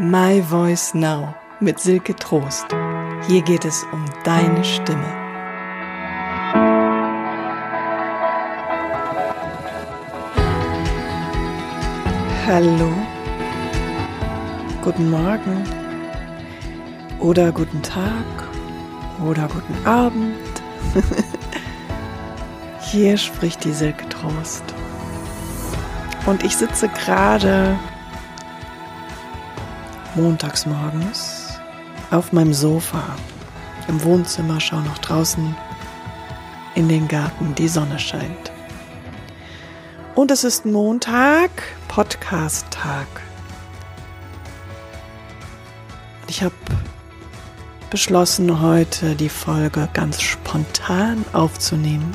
My Voice Now mit Silke Trost. Hier geht es um deine Stimme. Hallo, guten Morgen oder guten Tag oder guten Abend. Hier spricht die Silke Trost. Und ich sitze gerade montags morgens auf meinem Sofa im Wohnzimmer, schaue nach draußen in den Garten, die Sonne scheint. Und es ist Montag, Podcast-Tag. Ich habe beschlossen, heute die Folge ganz spontan aufzunehmen.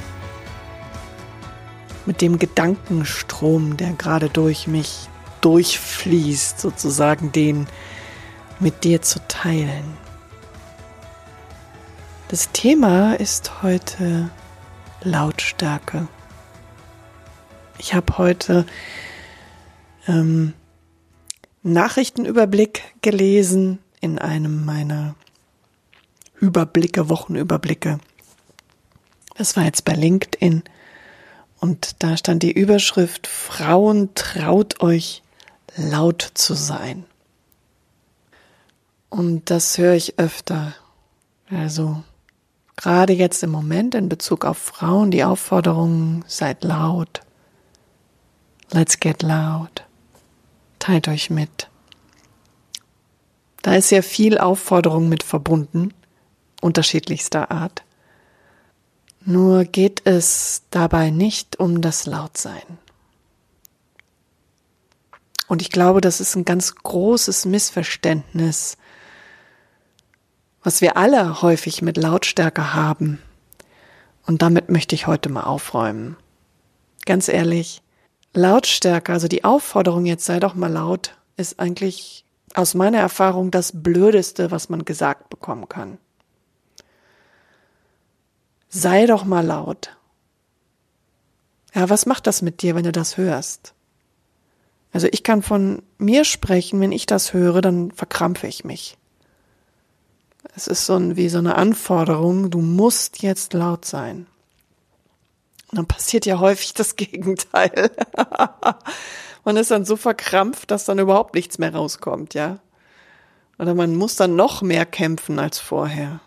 Mit dem Gedankenstrom, der gerade durch mich durchfließt, sozusagen den mit dir zu teilen. Das Thema ist heute Lautstärke. Ich habe heute ähm, Nachrichtenüberblick gelesen in einem meiner Überblicke, Wochenüberblicke. Das war jetzt bei LinkedIn und da stand die Überschrift Frauen traut euch laut zu sein. Und das höre ich öfter. Also gerade jetzt im Moment in Bezug auf Frauen die Aufforderung, seid laut. Let's get loud. Teilt euch mit. Da ist ja viel Aufforderung mit verbunden, unterschiedlichster Art. Nur geht es dabei nicht um das Lautsein. Und ich glaube, das ist ein ganz großes Missverständnis, was wir alle häufig mit Lautstärke haben. Und damit möchte ich heute mal aufräumen. Ganz ehrlich, Lautstärke, also die Aufforderung jetzt sei doch mal laut, ist eigentlich aus meiner Erfahrung das Blödeste, was man gesagt bekommen kann. Sei doch mal laut. Ja, was macht das mit dir, wenn du das hörst? Also ich kann von mir sprechen, wenn ich das höre, dann verkrampfe ich mich. Es ist so ein, wie so eine Anforderung, du musst jetzt laut sein. Und dann passiert ja häufig das Gegenteil. man ist dann so verkrampft, dass dann überhaupt nichts mehr rauskommt, ja. Oder man muss dann noch mehr kämpfen als vorher.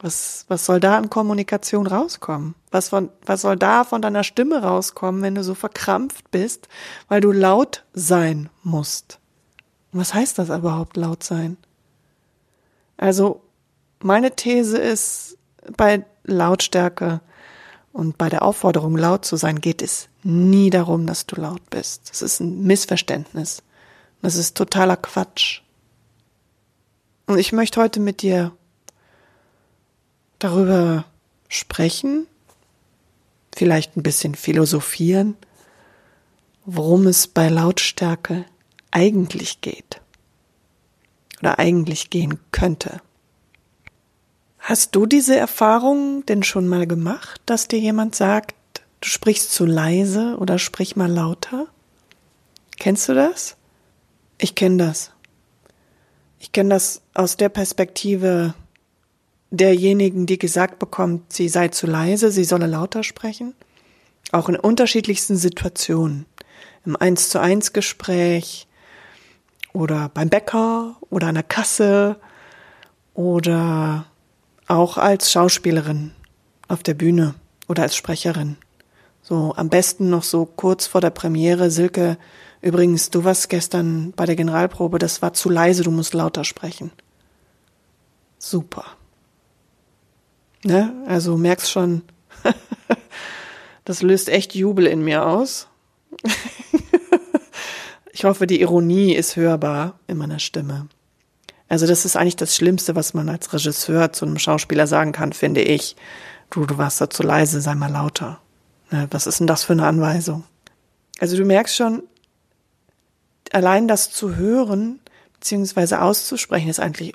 Was, was soll da an Kommunikation rauskommen? Was, von, was soll da von deiner Stimme rauskommen, wenn du so verkrampft bist, weil du laut sein musst? Was heißt das überhaupt, laut sein? Also, meine These ist, bei Lautstärke und bei der Aufforderung, laut zu sein, geht es nie darum, dass du laut bist. Das ist ein Missverständnis. Das ist totaler Quatsch. Und ich möchte heute mit dir darüber sprechen, vielleicht ein bisschen philosophieren, worum es bei Lautstärke eigentlich geht oder eigentlich gehen könnte. Hast du diese Erfahrung denn schon mal gemacht, dass dir jemand sagt, du sprichst zu leise oder sprich mal lauter? Kennst du das? Ich kenne das. Ich kenne das aus der Perspektive derjenigen, die gesagt bekommt, sie sei zu leise, sie solle lauter sprechen. Auch in unterschiedlichsten Situationen. Im Eins zu eins Gespräch oder beim Bäcker oder an der Kasse oder auch als Schauspielerin auf der Bühne oder als Sprecherin. So am besten noch so kurz vor der Premiere, Silke, übrigens, du warst gestern bei der Generalprobe, das war zu leise, du musst lauter sprechen. Super. Ne? Also merkst schon, das löst echt Jubel in mir aus. ich hoffe, die Ironie ist hörbar in meiner Stimme. Also das ist eigentlich das Schlimmste, was man als Regisseur zu einem Schauspieler sagen kann, finde ich. Du, du warst da zu leise, sei mal lauter. Ne? Was ist denn das für eine Anweisung? Also du merkst schon, allein das zu hören, beziehungsweise auszusprechen, ist eigentlich,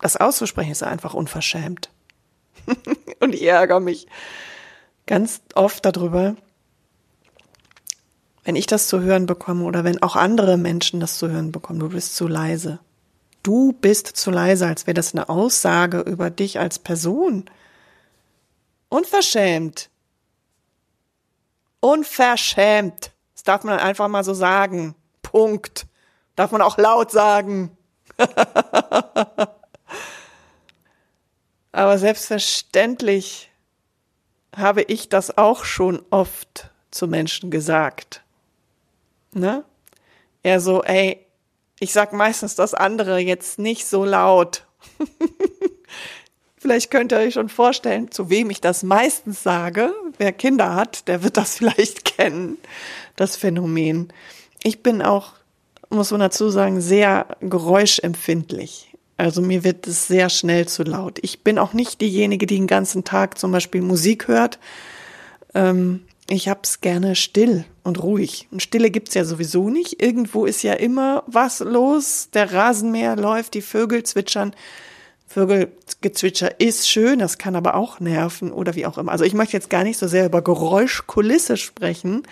das auszusprechen ist einfach unverschämt. und ich ärgere mich ganz oft darüber, wenn ich das zu hören bekomme oder wenn auch andere Menschen das zu hören bekommen, du bist zu leise. du bist zu leise, als wäre das eine Aussage über dich als Person. Unverschämt. Unverschämt. Das darf man einfach mal so sagen. Punkt. Darf man auch laut sagen. Aber selbstverständlich habe ich das auch schon oft zu Menschen gesagt. Ne? Er so, ey, ich sag meistens das andere jetzt nicht so laut. vielleicht könnt ihr euch schon vorstellen, zu wem ich das meistens sage. Wer Kinder hat, der wird das vielleicht kennen, das Phänomen. Ich bin auch, muss man dazu sagen, sehr geräuschempfindlich. Also mir wird es sehr schnell zu laut. Ich bin auch nicht diejenige, die den ganzen Tag zum Beispiel Musik hört. Ähm, ich hab's gerne still und ruhig. Und Stille gibt's ja sowieso nicht. Irgendwo ist ja immer was los. Der Rasenmäher läuft, die Vögel zwitschern. Vögelgezwitscher ist schön, das kann aber auch nerven oder wie auch immer. Also ich möchte jetzt gar nicht so sehr über Geräuschkulisse sprechen,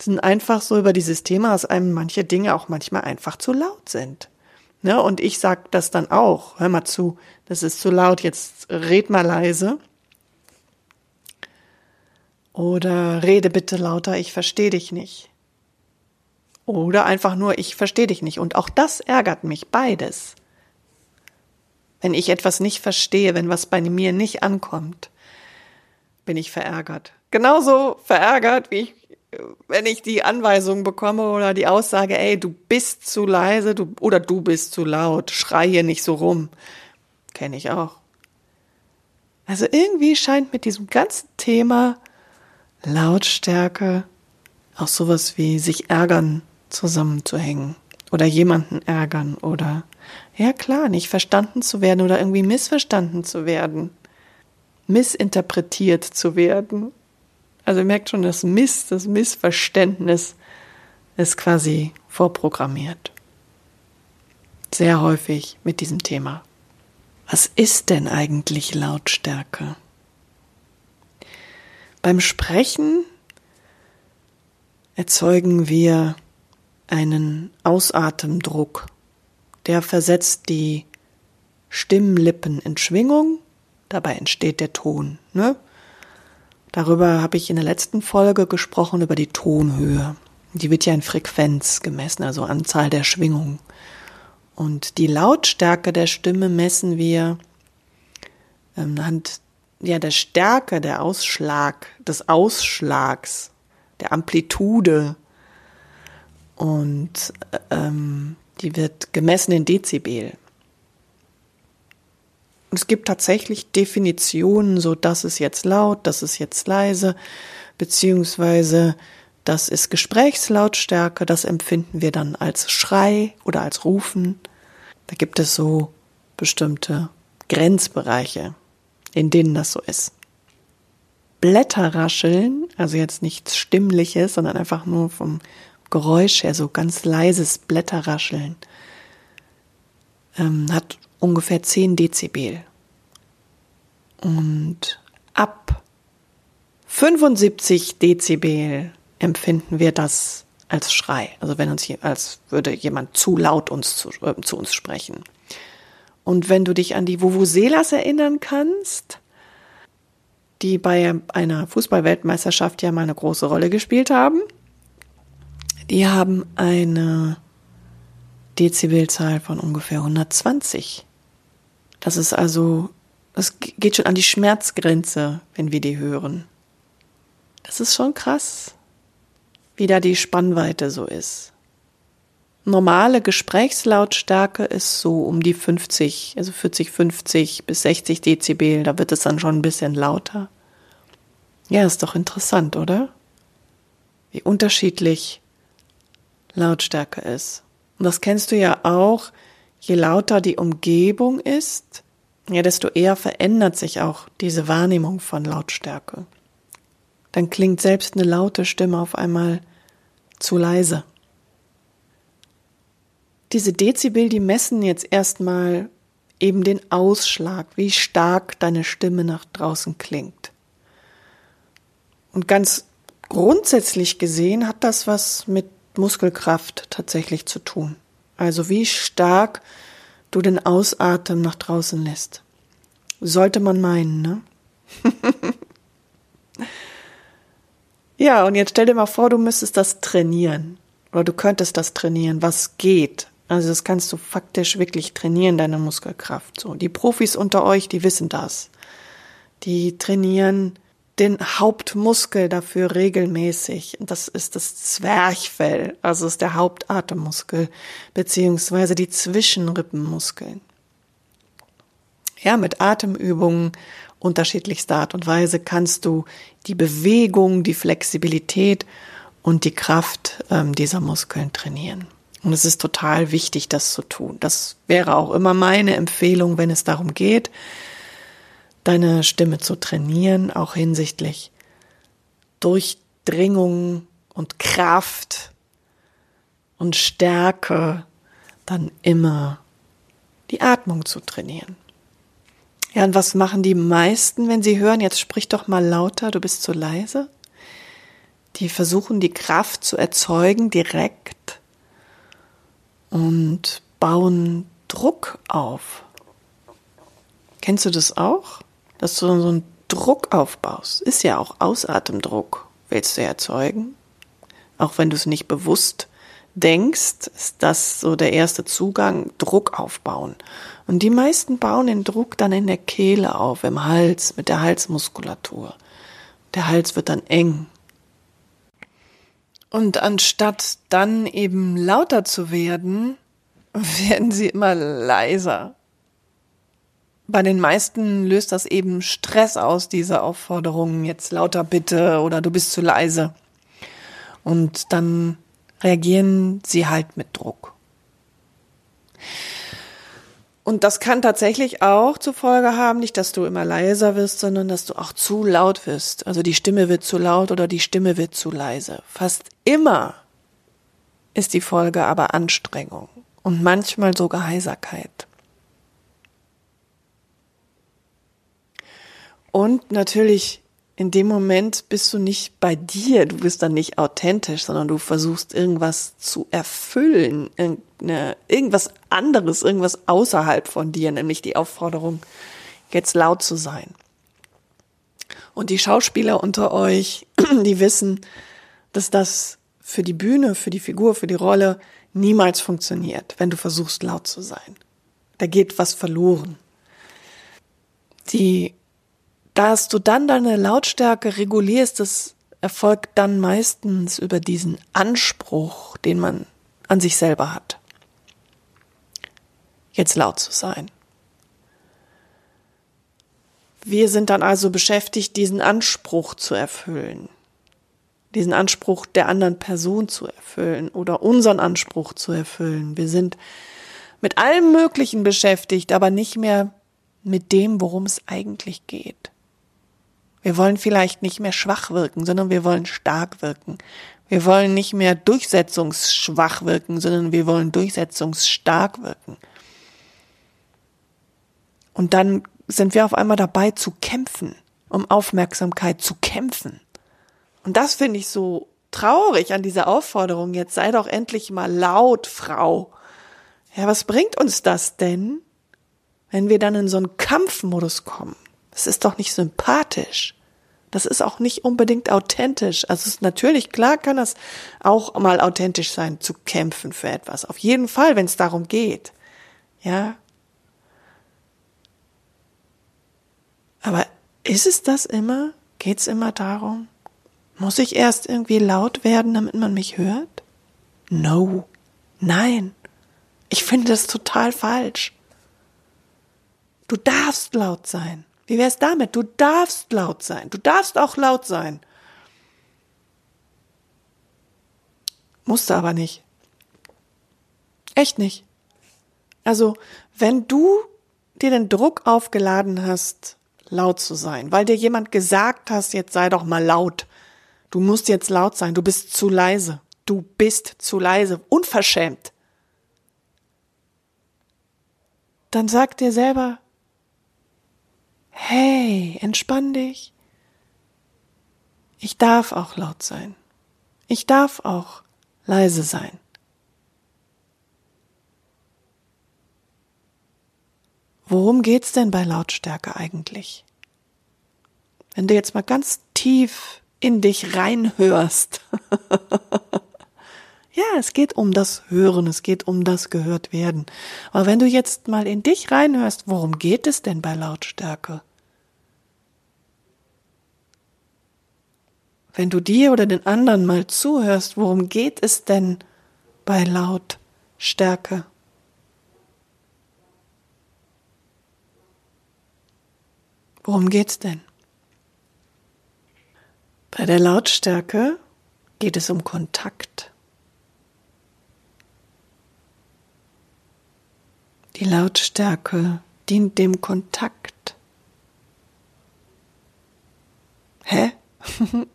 sondern einfach so über dieses Thema, dass einem manche Dinge auch manchmal einfach zu laut sind. Ne? Und ich sag das dann auch. Hör mal zu, das ist zu laut, jetzt red mal leise. Oder rede bitte lauter, ich verstehe dich nicht. Oder einfach nur, ich verstehe dich nicht. Und auch das ärgert mich, beides. Wenn ich etwas nicht verstehe, wenn was bei mir nicht ankommt, bin ich verärgert. Genauso verärgert, wie ich, wenn ich die Anweisung bekomme oder die Aussage, ey, du bist zu leise du, oder du bist zu laut, schrei hier nicht so rum. Kenne ich auch. Also irgendwie scheint mit diesem ganzen Thema Lautstärke auch sowas wie sich ärgern zusammenzuhängen oder jemanden ärgern oder ja klar, nicht verstanden zu werden oder irgendwie missverstanden zu werden, missinterpretiert zu werden. Also ihr merkt schon, das Miss, das Missverständnis ist quasi vorprogrammiert. Sehr häufig mit diesem Thema. Was ist denn eigentlich Lautstärke? Beim Sprechen erzeugen wir einen Ausatemdruck. Der versetzt die Stimmlippen in Schwingung, dabei entsteht der Ton. Ne? Darüber habe ich in der letzten Folge gesprochen, über die Tonhöhe. Die wird ja in Frequenz gemessen, also Anzahl der Schwingungen. Und die Lautstärke der Stimme messen wir ähm, anhand ja, der Stärke, der Ausschlag, des Ausschlags, der Amplitude. Und ähm, die wird gemessen in Dezibel. Es gibt tatsächlich Definitionen, so das ist jetzt laut, das ist jetzt leise, beziehungsweise das ist Gesprächslautstärke, das empfinden wir dann als Schrei oder als Rufen. Da gibt es so bestimmte Grenzbereiche in denen das so ist. Blätterrascheln, also jetzt nichts Stimmliches, sondern einfach nur vom Geräusch her, so ganz leises Blätterrascheln, ähm, hat ungefähr 10 Dezibel. Und ab 75 Dezibel empfinden wir das als Schrei. Also wenn uns als würde jemand zu laut uns zu, äh, zu uns sprechen. Und wenn du dich an die Vuvuzelas erinnern kannst, die bei einer Fußballweltmeisterschaft ja mal eine große Rolle gespielt haben, die haben eine Dezibelzahl von ungefähr 120. Das ist also, das geht schon an die Schmerzgrenze, wenn wir die hören. Das ist schon krass, wie da die Spannweite so ist normale Gesprächslautstärke ist so um die 50, also 40, 50 bis 60 Dezibel. Da wird es dann schon ein bisschen lauter. Ja, ist doch interessant, oder? Wie unterschiedlich Lautstärke ist. Und das kennst du ja auch. Je lauter die Umgebung ist, ja, desto eher verändert sich auch diese Wahrnehmung von Lautstärke. Dann klingt selbst eine laute Stimme auf einmal zu leise diese Dezibel, die messen jetzt erstmal eben den Ausschlag, wie stark deine Stimme nach draußen klingt. Und ganz grundsätzlich gesehen hat das was mit Muskelkraft tatsächlich zu tun. Also wie stark du den Ausatmen nach draußen lässt. Sollte man meinen, ne? ja, und jetzt stell dir mal vor, du müsstest das trainieren. Oder du könntest das trainieren, was geht. Also das kannst du faktisch wirklich trainieren, deine Muskelkraft. So, die Profis unter euch, die wissen das. Die trainieren den Hauptmuskel dafür regelmäßig. Das ist das Zwerchfell, also ist der Hauptatemmuskel, beziehungsweise die Zwischenrippenmuskeln. Ja, mit Atemübungen unterschiedlichster Art und Weise kannst du die Bewegung, die Flexibilität und die Kraft ähm, dieser Muskeln trainieren. Und es ist total wichtig, das zu tun. Das wäre auch immer meine Empfehlung, wenn es darum geht, deine Stimme zu trainieren, auch hinsichtlich Durchdringung und Kraft und Stärke, dann immer die Atmung zu trainieren. Ja, und was machen die meisten, wenn sie hören, jetzt sprich doch mal lauter, du bist zu leise? Die versuchen die Kraft zu erzeugen direkt und bauen Druck auf. Kennst du das auch? dass du so einen Druck aufbaust. Ist ja auch Ausatemdruck, willst du erzeugen. Auch wenn du es nicht bewusst denkst, ist das so der erste Zugang, Druck aufbauen. Und die meisten bauen den Druck dann in der Kehle auf, im Hals, mit der Halsmuskulatur. Der Hals wird dann eng. Und anstatt dann eben lauter zu werden, werden sie immer leiser bei den meisten löst das eben Stress aus, diese Aufforderungen, jetzt lauter bitte oder du bist zu leise. Und dann reagieren sie halt mit Druck. Und das kann tatsächlich auch zur Folge haben, nicht, dass du immer leiser wirst, sondern dass du auch zu laut wirst. Also die Stimme wird zu laut oder die Stimme wird zu leise. Fast immer ist die Folge aber Anstrengung und manchmal sogar Heiserkeit. Und natürlich in dem Moment bist du nicht bei dir, du bist dann nicht authentisch, sondern du versuchst irgendwas zu erfüllen, irgendwas anderes, irgendwas außerhalb von dir, nämlich die Aufforderung, jetzt laut zu sein. Und die Schauspieler unter euch, die wissen, dass das für die Bühne, für die Figur, für die Rolle niemals funktioniert, wenn du versuchst laut zu sein. Da geht was verloren. Die dass du dann deine Lautstärke regulierst, das erfolgt dann meistens über diesen Anspruch, den man an sich selber hat. Jetzt laut zu sein. Wir sind dann also beschäftigt, diesen Anspruch zu erfüllen, diesen Anspruch der anderen Person zu erfüllen oder unseren Anspruch zu erfüllen. Wir sind mit allem Möglichen beschäftigt, aber nicht mehr mit dem, worum es eigentlich geht. Wir wollen vielleicht nicht mehr schwach wirken, sondern wir wollen stark wirken. Wir wollen nicht mehr durchsetzungsschwach wirken, sondern wir wollen durchsetzungsstark wirken. Und dann sind wir auf einmal dabei zu kämpfen, um Aufmerksamkeit zu kämpfen. Und das finde ich so traurig an dieser Aufforderung. Jetzt sei doch endlich mal laut, Frau. Ja, was bringt uns das denn, wenn wir dann in so einen Kampfmodus kommen? Das ist doch nicht sympathisch. Das ist auch nicht unbedingt authentisch. Also ist natürlich klar kann das auch mal authentisch sein, zu kämpfen für etwas. Auf jeden Fall, wenn es darum geht. Ja. Aber ist es das immer? Geht es immer darum? Muss ich erst irgendwie laut werden, damit man mich hört? No. Nein. Ich finde das total falsch. Du darfst laut sein. Wie wär's damit? Du darfst laut sein. Du darfst auch laut sein. Musste aber nicht. Echt nicht. Also, wenn du dir den Druck aufgeladen hast, laut zu sein, weil dir jemand gesagt hast, jetzt sei doch mal laut. Du musst jetzt laut sein, du bist zu leise. Du bist zu leise, unverschämt. Dann sag dir selber, hey, entspann dich. Ich darf auch laut sein. Ich darf auch leise sein. worum geht's denn bei Lautstärke eigentlich? Wenn du jetzt mal ganz tief in dich reinhörst. ja, es geht um das Hören, es geht um das gehört werden. Aber wenn du jetzt mal in dich reinhörst, worum geht es denn bei Lautstärke? Wenn du dir oder den anderen mal zuhörst, worum geht es denn bei Lautstärke? Worum geht's denn? Bei der Lautstärke geht es um Kontakt. Die Lautstärke dient dem Kontakt. Hä?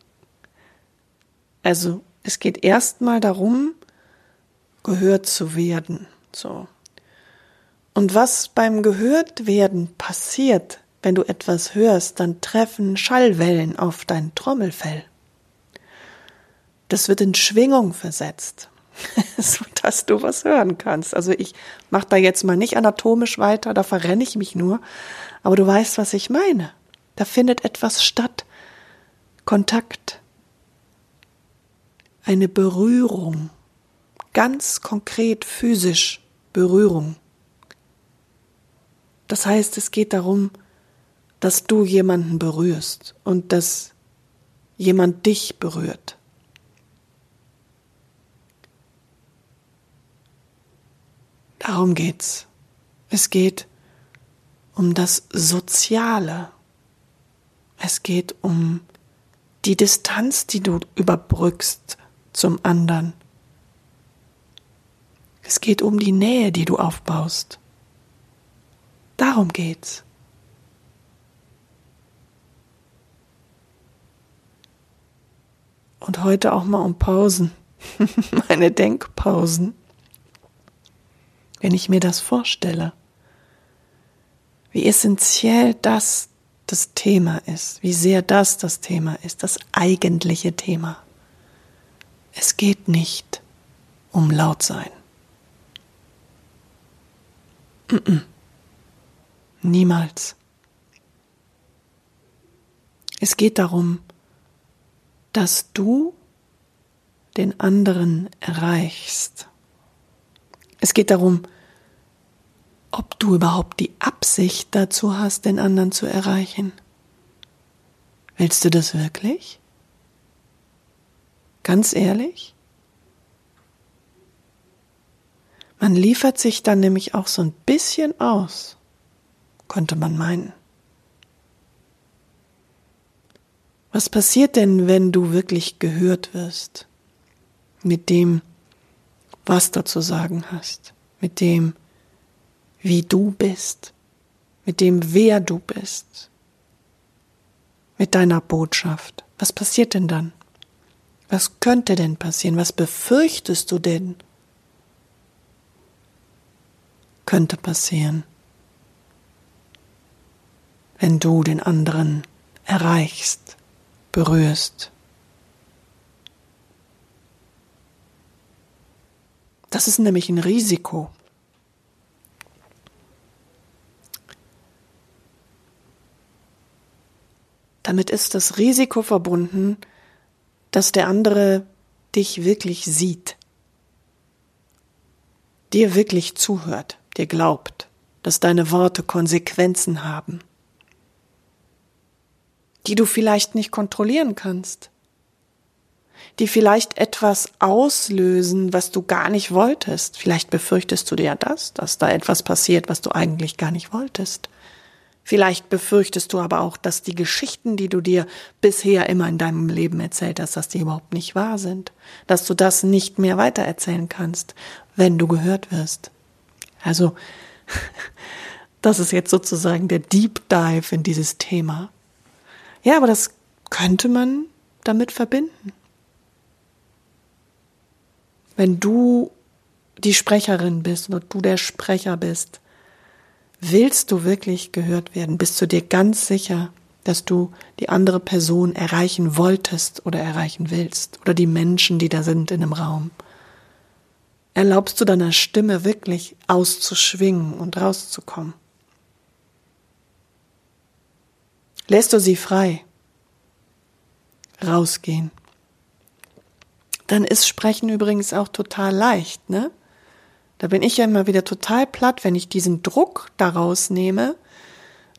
also, es geht erstmal darum, gehört zu werden. So. Und was beim gehört werden passiert, wenn du etwas hörst, dann treffen Schallwellen auf dein Trommelfell. Das wird in Schwingung versetzt, so dass du was hören kannst. Also ich mache da jetzt mal nicht anatomisch weiter, da verrenne ich mich nur, aber du weißt, was ich meine. Da findet etwas statt. Kontakt. Eine Berührung. Ganz konkret physisch Berührung. Das heißt, es geht darum, dass du jemanden berührst und dass jemand dich berührt. Darum geht's. Es geht um das Soziale. Es geht um die Distanz, die du überbrückst zum anderen. Es geht um die Nähe, die du aufbaust. Darum geht's. Und heute auch mal um Pausen, meine Denkpausen, wenn ich mir das vorstelle, wie essentiell das das Thema ist, wie sehr das das Thema ist, das eigentliche Thema. Es geht nicht um laut sein. Niemals. Es geht darum, dass du den anderen erreichst. Es geht darum, ob du überhaupt die Absicht dazu hast, den anderen zu erreichen. Willst du das wirklich? Ganz ehrlich? Man liefert sich dann nämlich auch so ein bisschen aus, könnte man meinen. Was passiert denn, wenn du wirklich gehört wirst mit dem, was du zu sagen hast, mit dem, wie du bist, mit dem, wer du bist, mit deiner Botschaft? Was passiert denn dann? Was könnte denn passieren? Was befürchtest du denn? Könnte passieren, wenn du den anderen erreichst berührst. Das ist nämlich ein Risiko. Damit ist das Risiko verbunden, dass der andere dich wirklich sieht, dir wirklich zuhört, dir glaubt, dass deine Worte Konsequenzen haben die du vielleicht nicht kontrollieren kannst, die vielleicht etwas auslösen, was du gar nicht wolltest. Vielleicht befürchtest du dir ja das, dass da etwas passiert, was du eigentlich gar nicht wolltest. Vielleicht befürchtest du aber auch, dass die Geschichten, die du dir bisher immer in deinem Leben erzählt hast, dass die überhaupt nicht wahr sind, dass du das nicht mehr weitererzählen kannst, wenn du gehört wirst. Also, das ist jetzt sozusagen der Deep Dive in dieses Thema. Ja, aber das könnte man damit verbinden. Wenn du die Sprecherin bist oder du der Sprecher bist, willst du wirklich gehört werden? Bist du dir ganz sicher, dass du die andere Person erreichen wolltest oder erreichen willst oder die Menschen, die da sind in dem Raum? Erlaubst du deiner Stimme wirklich auszuschwingen und rauszukommen? Lässt du sie frei. Rausgehen. Dann ist Sprechen übrigens auch total leicht, ne? Da bin ich ja immer wieder total platt, wenn ich diesen Druck daraus nehme,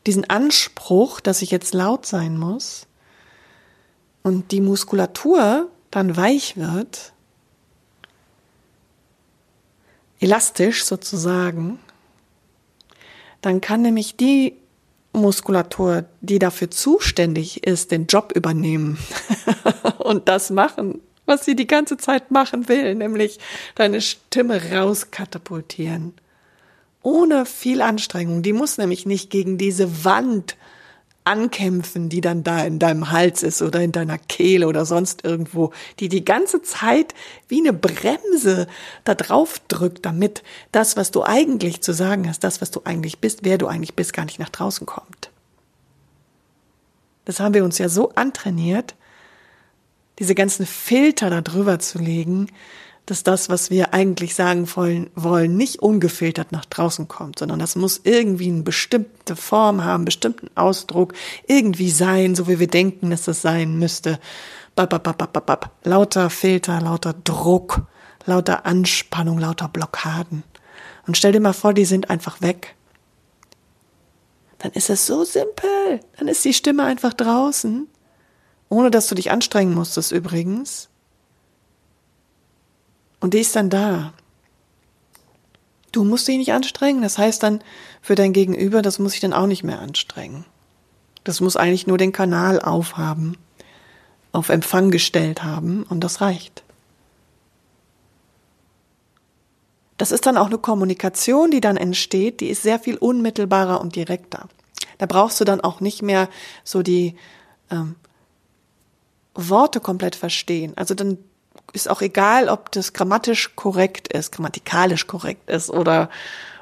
diesen Anspruch, dass ich jetzt laut sein muss und die Muskulatur dann weich wird, elastisch sozusagen, dann kann nämlich die Muskulatur, die dafür zuständig ist, den Job übernehmen und das machen, was sie die ganze Zeit machen will, nämlich deine Stimme rauskatapultieren. Ohne viel Anstrengung. Die muss nämlich nicht gegen diese Wand ankämpfen, die dann da in deinem Hals ist oder in deiner Kehle oder sonst irgendwo, die die ganze Zeit wie eine Bremse da drauf drückt, damit das, was du eigentlich zu sagen hast, das, was du eigentlich bist, wer du eigentlich bist, gar nicht nach draußen kommt. Das haben wir uns ja so antrainiert, diese ganzen Filter da drüber zu legen, dass das, was wir eigentlich sagen wollen, nicht ungefiltert nach draußen kommt, sondern das muss irgendwie eine bestimmte Form haben, bestimmten Ausdruck, irgendwie sein, so wie wir denken, dass das sein müsste. Bap, bap, bap, bap, bap. Lauter Filter, lauter Druck, lauter Anspannung, lauter Blockaden. Und stell dir mal vor, die sind einfach weg. Dann ist es so simpel. Dann ist die Stimme einfach draußen. Ohne dass du dich anstrengen musstest übrigens. Und die ist dann da. Du musst dich nicht anstrengen. Das heißt dann für dein Gegenüber, das muss ich dann auch nicht mehr anstrengen. Das muss eigentlich nur den Kanal aufhaben, auf Empfang gestellt haben und das reicht. Das ist dann auch eine Kommunikation, die dann entsteht, die ist sehr viel unmittelbarer und direkter. Da brauchst du dann auch nicht mehr so die ähm, Worte komplett verstehen. Also dann ist auch egal, ob das grammatisch korrekt ist, grammatikalisch korrekt ist oder,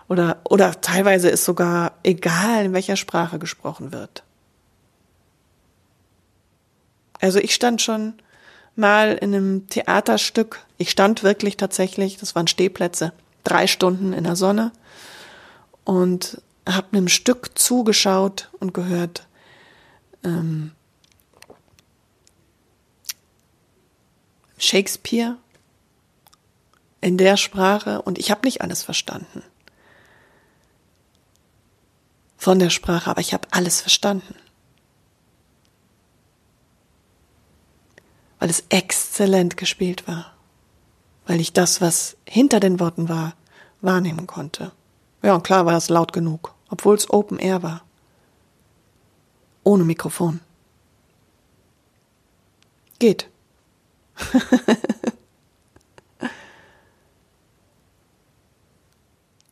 oder, oder teilweise ist sogar egal, in welcher Sprache gesprochen wird. Also ich stand schon mal in einem Theaterstück, ich stand wirklich tatsächlich, das waren Stehplätze, drei Stunden in der Sonne und habe einem Stück zugeschaut und gehört, ähm, Shakespeare in der Sprache und ich habe nicht alles verstanden von der Sprache, aber ich habe alles verstanden. Weil es exzellent gespielt war. Weil ich das, was hinter den Worten war, wahrnehmen konnte. Ja, und klar war das laut genug, obwohl es Open Air war. Ohne Mikrofon. Geht.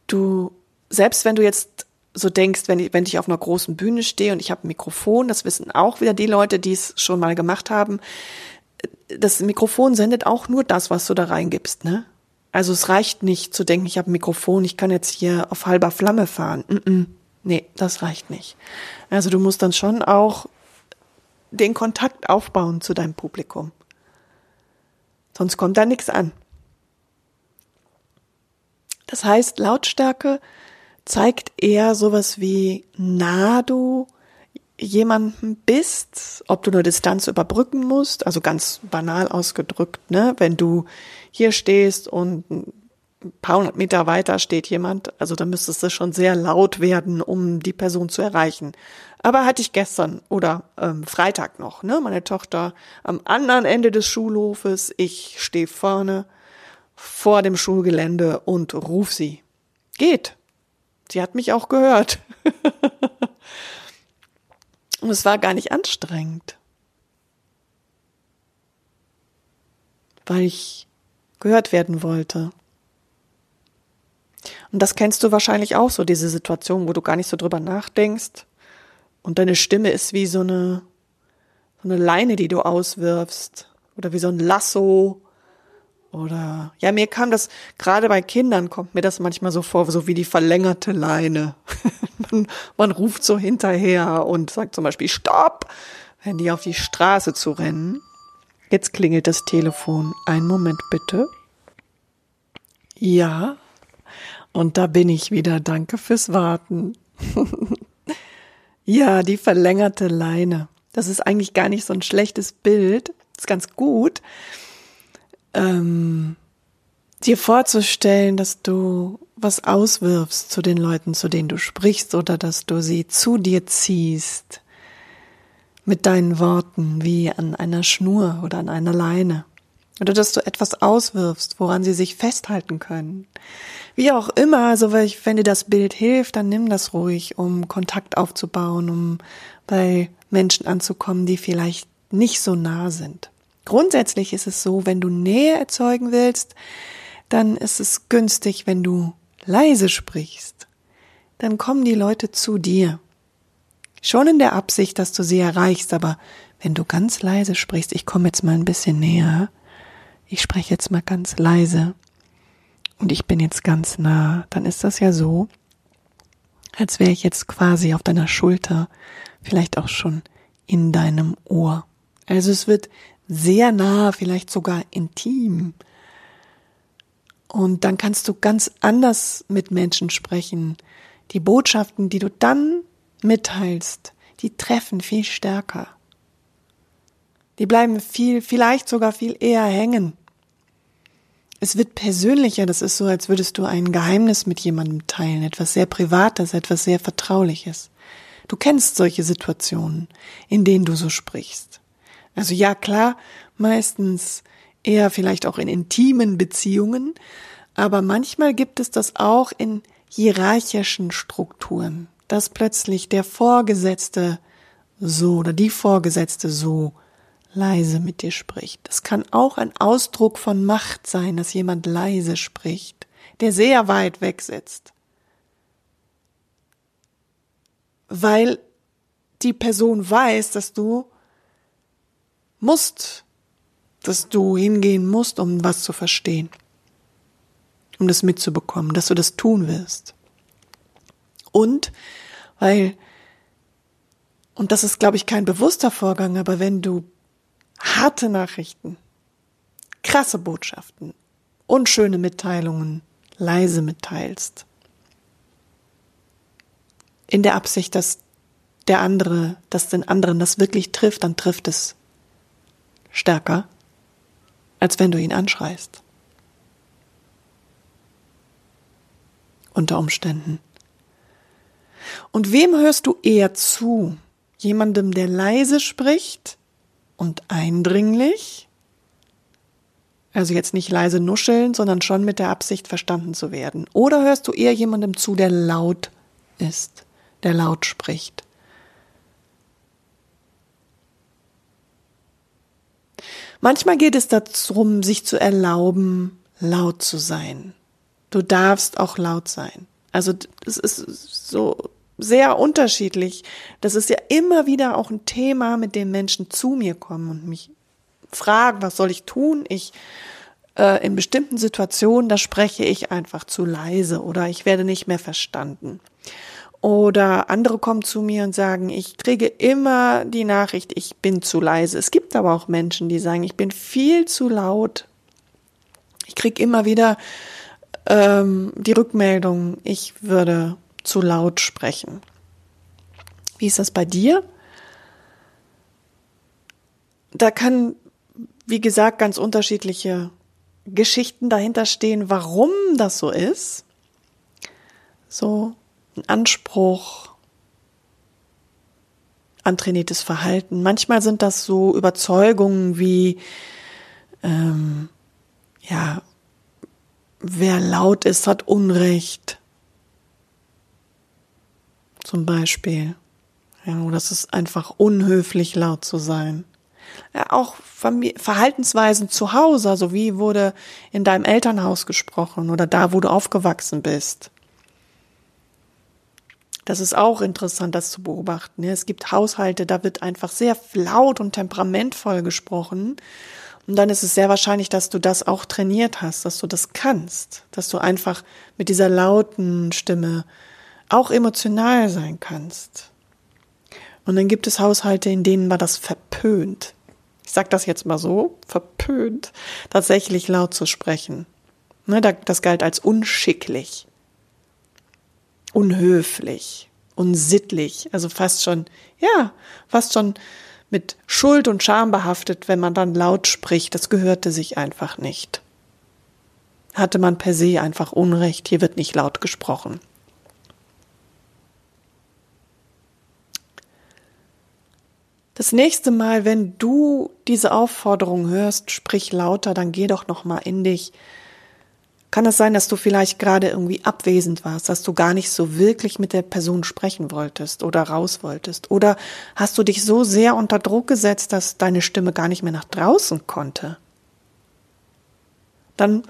du, selbst wenn du jetzt so denkst, wenn ich, wenn ich auf einer großen Bühne stehe und ich habe ein Mikrofon, das wissen auch wieder die Leute, die es schon mal gemacht haben, das Mikrofon sendet auch nur das, was du da reingibst, ne? Also es reicht nicht zu denken, ich habe ein Mikrofon, ich kann jetzt hier auf halber Flamme fahren. Mm -mm. Nee, das reicht nicht. Also du musst dann schon auch den Kontakt aufbauen zu deinem Publikum. Sonst kommt da nichts an. Das heißt, Lautstärke zeigt eher sowas wie nah du jemandem bist, ob du eine Distanz überbrücken musst, also ganz banal ausgedrückt, ne, wenn du hier stehst und ein paar hundert Meter weiter steht jemand, also da müsstest du schon sehr laut werden, um die Person zu erreichen. Aber hatte ich gestern oder ähm, Freitag noch, ne? Meine Tochter am anderen Ende des Schulhofes, ich stehe vorne vor dem Schulgelände und ruf sie. Geht. Sie hat mich auch gehört. und es war gar nicht anstrengend. Weil ich gehört werden wollte. Und das kennst du wahrscheinlich auch so, diese Situation, wo du gar nicht so drüber nachdenkst und deine Stimme ist wie so eine, so eine Leine, die du auswirfst oder wie so ein Lasso oder ja, mir kam das gerade bei Kindern kommt mir das manchmal so vor, so wie die verlängerte Leine. man, man ruft so hinterher und sagt zum Beispiel Stopp, wenn die auf die Straße zu rennen. Jetzt klingelt das Telefon. Einen Moment bitte. Ja, und da bin ich wieder. Danke fürs Warten. Ja, die verlängerte Leine. Das ist eigentlich gar nicht so ein schlechtes Bild. Das ist ganz gut. Ähm, dir vorzustellen, dass du was auswirfst zu den Leuten, zu denen du sprichst, oder dass du sie zu dir ziehst mit deinen Worten wie an einer Schnur oder an einer Leine. Oder dass du etwas auswirfst, woran sie sich festhalten können. Wie auch immer, also wenn dir das Bild hilft, dann nimm das ruhig, um Kontakt aufzubauen, um bei Menschen anzukommen, die vielleicht nicht so nah sind. Grundsätzlich ist es so, wenn du Nähe erzeugen willst, dann ist es günstig, wenn du leise sprichst. Dann kommen die Leute zu dir. Schon in der Absicht, dass du sie erreichst, aber wenn du ganz leise sprichst, ich komme jetzt mal ein bisschen näher, ich spreche jetzt mal ganz leise und ich bin jetzt ganz nah, dann ist das ja so, als wäre ich jetzt quasi auf deiner Schulter, vielleicht auch schon in deinem Ohr. Also es wird sehr nah, vielleicht sogar intim. Und dann kannst du ganz anders mit Menschen sprechen. Die Botschaften, die du dann mitteilst, die treffen viel stärker. Die bleiben viel, vielleicht sogar viel eher hängen. Es wird persönlicher, das ist so, als würdest du ein Geheimnis mit jemandem teilen, etwas sehr Privates, etwas sehr Vertrauliches. Du kennst solche Situationen, in denen du so sprichst. Also ja, klar, meistens eher vielleicht auch in intimen Beziehungen, aber manchmal gibt es das auch in hierarchischen Strukturen, dass plötzlich der Vorgesetzte so oder die Vorgesetzte so leise mit dir spricht. Es kann auch ein Ausdruck von Macht sein, dass jemand leise spricht, der sehr weit weg sitzt. Weil die Person weiß, dass du musst, dass du hingehen musst, um was zu verstehen, um das mitzubekommen, dass du das tun wirst. Und weil, und das ist, glaube ich, kein bewusster Vorgang, aber wenn du harte Nachrichten, krasse Botschaften, unschöne Mitteilungen leise mitteilst. In der Absicht, dass der andere, dass den anderen das wirklich trifft, dann trifft es stärker, als wenn du ihn anschreist. Unter Umständen. Und wem hörst du eher zu? Jemandem, der leise spricht und eindringlich. Also jetzt nicht leise nuscheln, sondern schon mit der Absicht verstanden zu werden. Oder hörst du eher jemandem zu, der laut ist, der laut spricht? Manchmal geht es darum, sich zu erlauben, laut zu sein. Du darfst auch laut sein. Also es ist so sehr unterschiedlich. Das ist ja immer wieder auch ein Thema, mit dem Menschen zu mir kommen und mich fragen, was soll ich tun? Ich äh, in bestimmten Situationen, da spreche ich einfach zu leise oder ich werde nicht mehr verstanden. Oder andere kommen zu mir und sagen, ich kriege immer die Nachricht, ich bin zu leise. Es gibt aber auch Menschen, die sagen, ich bin viel zu laut. Ich kriege immer wieder ähm, die Rückmeldung, ich würde zu laut sprechen. Wie ist das bei dir? Da kann, wie gesagt, ganz unterschiedliche Geschichten dahinter stehen, warum das so ist. So ein Anspruch, antrainiertes Verhalten. Manchmal sind das so Überzeugungen wie, ähm, ja, wer laut ist, hat Unrecht zum Beispiel. Ja, oder es ist einfach unhöflich, laut zu sein. Ja, auch Verhaltensweisen zu Hause, also wie wurde in deinem Elternhaus gesprochen oder da, wo du aufgewachsen bist. Das ist auch interessant, das zu beobachten. Es gibt Haushalte, da wird einfach sehr laut und temperamentvoll gesprochen. Und dann ist es sehr wahrscheinlich, dass du das auch trainiert hast, dass du das kannst, dass du einfach mit dieser lauten Stimme auch emotional sein kannst. Und dann gibt es Haushalte, in denen war das verpönt. Ich sage das jetzt mal so, verpönt, tatsächlich laut zu sprechen. Ne, das galt als unschicklich, unhöflich, unsittlich, also fast schon, ja, fast schon mit Schuld und Scham behaftet, wenn man dann laut spricht. Das gehörte sich einfach nicht. Hatte man per se einfach Unrecht, hier wird nicht laut gesprochen. Das nächste Mal, wenn du diese Aufforderung hörst, sprich lauter, dann geh doch noch mal in dich. Kann es sein, dass du vielleicht gerade irgendwie abwesend warst, dass du gar nicht so wirklich mit der Person sprechen wolltest oder raus wolltest? Oder hast du dich so sehr unter Druck gesetzt, dass deine Stimme gar nicht mehr nach draußen konnte? Dann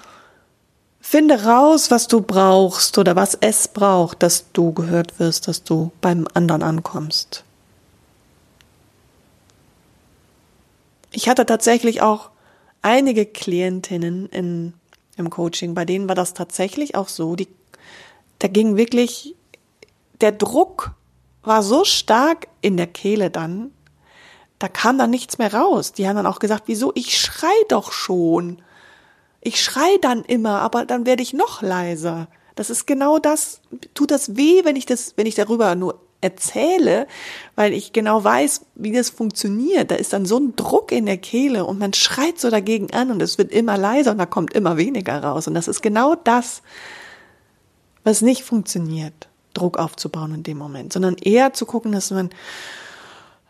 finde raus, was du brauchst oder was es braucht, dass du gehört wirst, dass du beim anderen ankommst. Ich hatte tatsächlich auch einige Klientinnen in, im Coaching, bei denen war das tatsächlich auch so. Die, da ging wirklich, der Druck war so stark in der Kehle dann, da kam dann nichts mehr raus. Die haben dann auch gesagt, wieso? Ich schrei doch schon. Ich schrei dann immer, aber dann werde ich noch leiser. Das ist genau das, tut das weh, wenn ich das, wenn ich darüber nur erzähle, weil ich genau weiß, wie das funktioniert. Da ist dann so ein Druck in der Kehle und man schreit so dagegen an und es wird immer leiser und da kommt immer weniger raus. Und das ist genau das, was nicht funktioniert, Druck aufzubauen in dem Moment, sondern eher zu gucken, dass man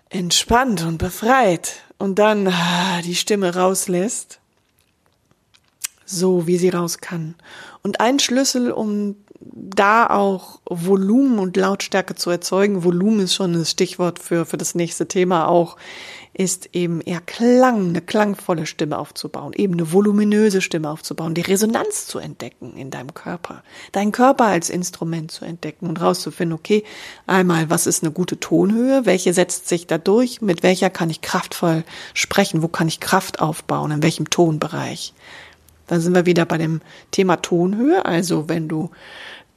entspannt und befreit und dann ah, die Stimme rauslässt, so wie sie raus kann. Und ein Schlüssel, um da auch Volumen und Lautstärke zu erzeugen, Volumen ist schon das Stichwort für, für das nächste Thema auch, ist eben eher Klang, eine klangvolle Stimme aufzubauen, eben eine voluminöse Stimme aufzubauen, die Resonanz zu entdecken in deinem Körper, deinen Körper als Instrument zu entdecken und rauszufinden, okay, einmal, was ist eine gute Tonhöhe, welche setzt sich dadurch, mit welcher kann ich kraftvoll sprechen, wo kann ich Kraft aufbauen, in welchem Tonbereich. Da sind wir wieder bei dem Thema Tonhöhe. Also wenn du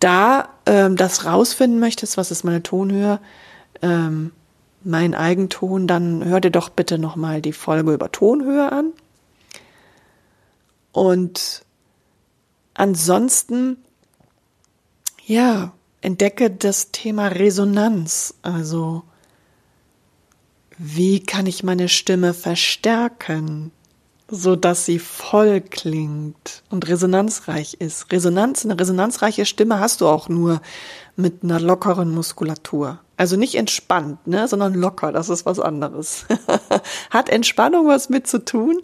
da ähm, das rausfinden möchtest, was ist meine Tonhöhe, ähm, mein Eigenton, dann hör dir doch bitte nochmal die Folge über Tonhöhe an. Und ansonsten, ja, entdecke das Thema Resonanz. Also, wie kann ich meine Stimme verstärken? So dass sie voll klingt und resonanzreich ist. Resonanz, eine resonanzreiche Stimme hast du auch nur mit einer lockeren Muskulatur. Also nicht entspannt, ne, sondern locker, das ist was anderes. Hat Entspannung was mit zu tun,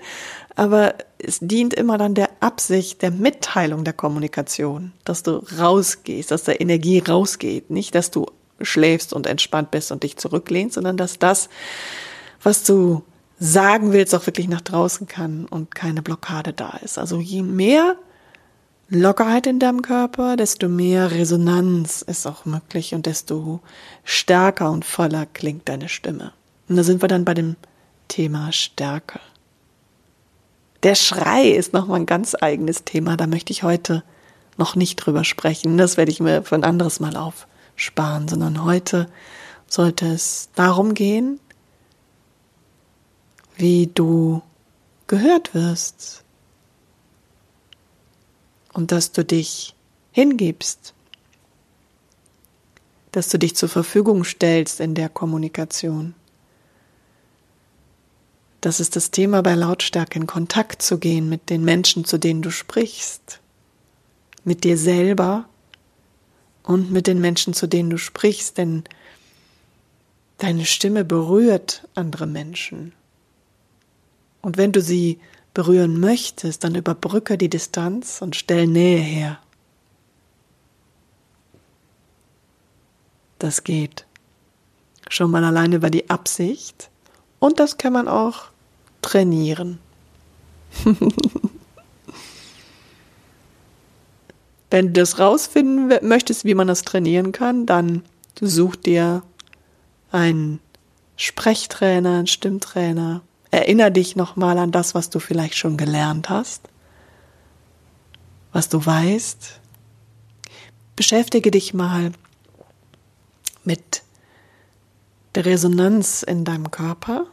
aber es dient immer dann der Absicht, der Mitteilung der Kommunikation, dass du rausgehst, dass der Energie rausgeht, nicht, dass du schläfst und entspannt bist und dich zurücklehnst, sondern dass das, was du sagen willst, auch wirklich nach draußen kann und keine Blockade da ist. Also je mehr Lockerheit in deinem Körper, desto mehr Resonanz ist auch möglich und desto stärker und voller klingt deine Stimme. Und da sind wir dann bei dem Thema Stärke. Der Schrei ist nochmal ein ganz eigenes Thema, da möchte ich heute noch nicht drüber sprechen. Das werde ich mir für ein anderes Mal aufsparen, sondern heute sollte es darum gehen, wie du gehört wirst und dass du dich hingibst, dass du dich zur Verfügung stellst in der Kommunikation. Das ist das Thema bei Lautstärke, in Kontakt zu gehen mit den Menschen, zu denen du sprichst, mit dir selber und mit den Menschen, zu denen du sprichst, denn deine Stimme berührt andere Menschen. Und wenn du sie berühren möchtest, dann überbrücke die Distanz und stell Nähe her. Das geht. Schon mal alleine über die Absicht. Und das kann man auch trainieren. Wenn du das rausfinden möchtest, wie man das trainieren kann, dann such dir einen Sprechtrainer, einen Stimmtrainer, Erinner dich nochmal an das, was du vielleicht schon gelernt hast, was du weißt. Beschäftige dich mal mit der Resonanz in deinem Körper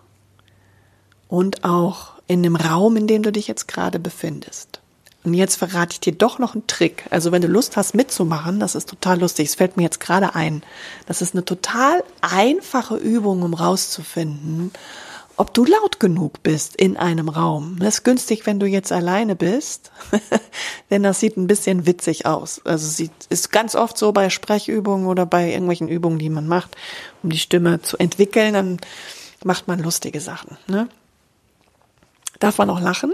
und auch in dem Raum, in dem du dich jetzt gerade befindest. Und jetzt verrate ich dir doch noch einen Trick. Also wenn du Lust hast mitzumachen, das ist total lustig. Es fällt mir jetzt gerade ein. Das ist eine total einfache Übung, um rauszufinden, ob du laut genug bist in einem Raum. Das ist günstig, wenn du jetzt alleine bist, denn das sieht ein bisschen witzig aus. Also sieht, ist ganz oft so bei Sprechübungen oder bei irgendwelchen Übungen, die man macht, um die Stimme zu entwickeln, dann macht man lustige Sachen. Ne? Darf man auch lachen?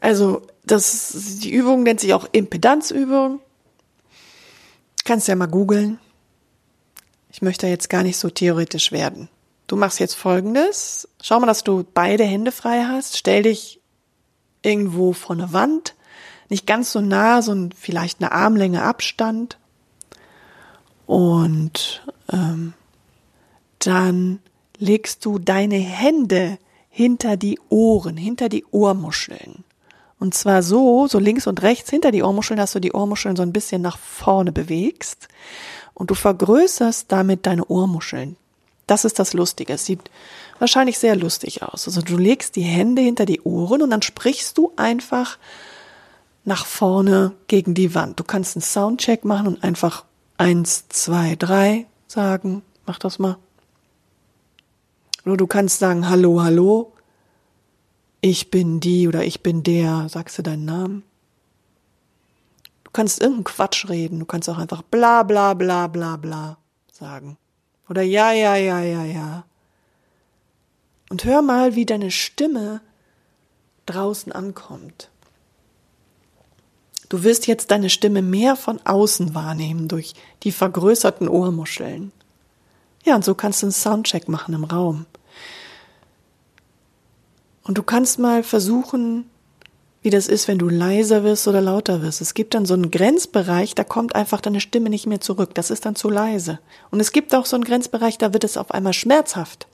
Also das, die Übung nennt sich auch Impedanzübung. Kannst ja mal googeln. Ich möchte jetzt gar nicht so theoretisch werden. Du machst jetzt folgendes. Schau mal, dass du beide Hände frei hast. Stell dich irgendwo vor eine Wand. Nicht ganz so nah, so vielleicht eine Armlänge Abstand. Und ähm, dann legst du deine Hände hinter die Ohren, hinter die Ohrmuscheln. Und zwar so, so links und rechts hinter die Ohrmuscheln, dass du die Ohrmuscheln so ein bisschen nach vorne bewegst. Und du vergrößerst damit deine Ohrmuscheln. Das ist das Lustige. Es sieht wahrscheinlich sehr lustig aus. Also du legst die Hände hinter die Ohren und dann sprichst du einfach nach vorne gegen die Wand. Du kannst einen Soundcheck machen und einfach eins, zwei, drei sagen. Mach das mal. Oder du kannst sagen, hallo, hallo, ich bin die oder ich bin der, sagst du deinen Namen? Du kannst irgendeinen Quatsch reden, du kannst auch einfach bla bla bla bla bla sagen. Oder ja, ja, ja, ja, ja. Und hör mal, wie deine Stimme draußen ankommt. Du wirst jetzt deine Stimme mehr von außen wahrnehmen durch die vergrößerten Ohrmuscheln. Ja, und so kannst du einen Soundcheck machen im Raum. Und du kannst mal versuchen, wie das ist, wenn du leiser wirst oder lauter wirst. Es gibt dann so einen Grenzbereich, da kommt einfach deine Stimme nicht mehr zurück. Das ist dann zu leise. Und es gibt auch so einen Grenzbereich, da wird es auf einmal schmerzhaft.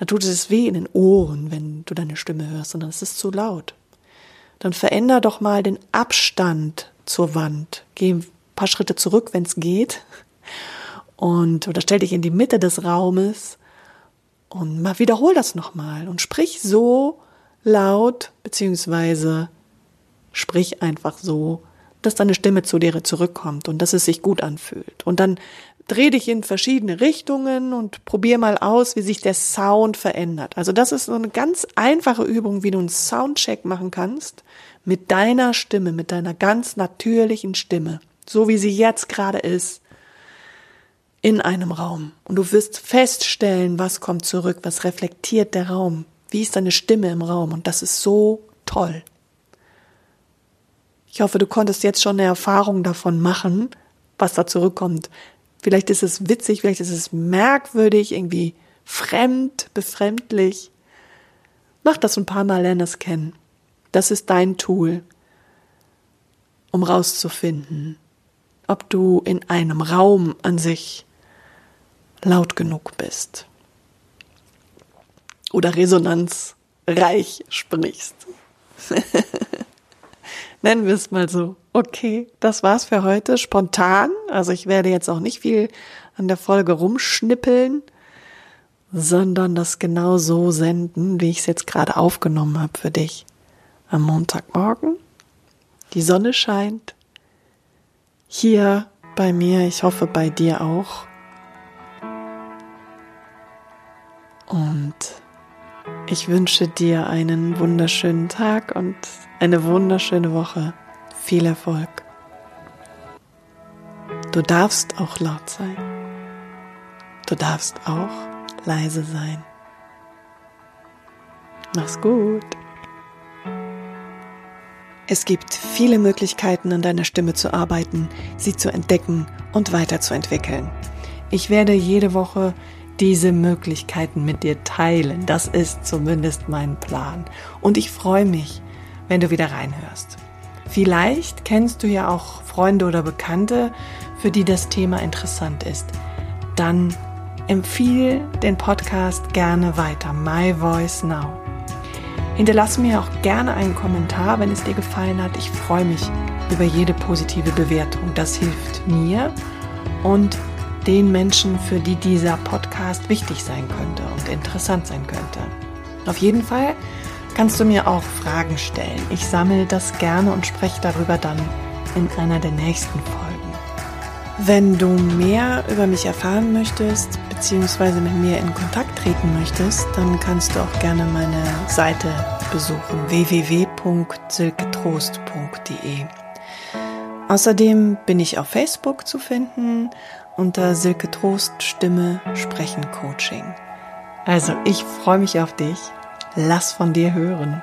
Da tut es weh in den Ohren, wenn du deine Stimme hörst, und dann ist es zu laut. Dann veränder doch mal den Abstand zur Wand. Geh ein paar Schritte zurück, wenn es geht. Und, oder stell dich in die Mitte des Raumes und mal wiederhol das nochmal und sprich so laut, beziehungsweise sprich einfach so, dass deine Stimme zu dir zurückkommt und dass es sich gut anfühlt. Und dann dreh dich in verschiedene Richtungen und probier mal aus, wie sich der Sound verändert. Also das ist so eine ganz einfache Übung, wie du einen Soundcheck machen kannst mit deiner Stimme, mit deiner ganz natürlichen Stimme, so wie sie jetzt gerade ist in einem Raum. Und du wirst feststellen, was kommt zurück, was reflektiert der Raum, wie ist deine Stimme im Raum. Und das ist so toll. Ich hoffe, du konntest jetzt schon eine Erfahrung davon machen, was da zurückkommt. Vielleicht ist es witzig, vielleicht ist es merkwürdig, irgendwie fremd, befremdlich. Mach das ein paar Mal, lern es kennen. Das ist dein Tool, um rauszufinden, ob du in einem Raum an sich laut genug bist. Oder resonanzreich sprichst. Nennen wir es mal so. Okay, das war's für heute. Spontan. Also ich werde jetzt auch nicht viel an der Folge rumschnippeln, sondern das genau so senden, wie ich es jetzt gerade aufgenommen habe für dich. Am Montagmorgen. Die Sonne scheint. Hier bei mir, ich hoffe bei dir auch. Und ich wünsche dir einen wunderschönen Tag und eine wunderschöne Woche. Viel Erfolg. Du darfst auch laut sein. Du darfst auch leise sein. Mach's gut. Es gibt viele Möglichkeiten, an deiner Stimme zu arbeiten, sie zu entdecken und weiterzuentwickeln. Ich werde jede Woche diese Möglichkeiten mit dir teilen. Das ist zumindest mein Plan. Und ich freue mich, wenn du wieder reinhörst. Vielleicht kennst du ja auch Freunde oder Bekannte, für die das Thema interessant ist. Dann empfiehl den Podcast gerne weiter. My Voice Now. Hinterlass mir auch gerne einen Kommentar, wenn es dir gefallen hat. Ich freue mich über jede positive Bewertung. Das hilft mir und den Menschen, für die dieser Podcast wichtig sein könnte und interessant sein könnte. Auf jeden Fall kannst du mir auch Fragen stellen. Ich sammle das gerne und spreche darüber dann in einer der nächsten Folgen. Wenn du mehr über mich erfahren möchtest, beziehungsweise mit mir in Kontakt treten möchtest, dann kannst du auch gerne meine Seite besuchen www.silketrost.de. Außerdem bin ich auf Facebook zu finden unter Silke Trost Stimme Sprechen Coaching. Also ich freue mich auf dich. Lass von dir hören.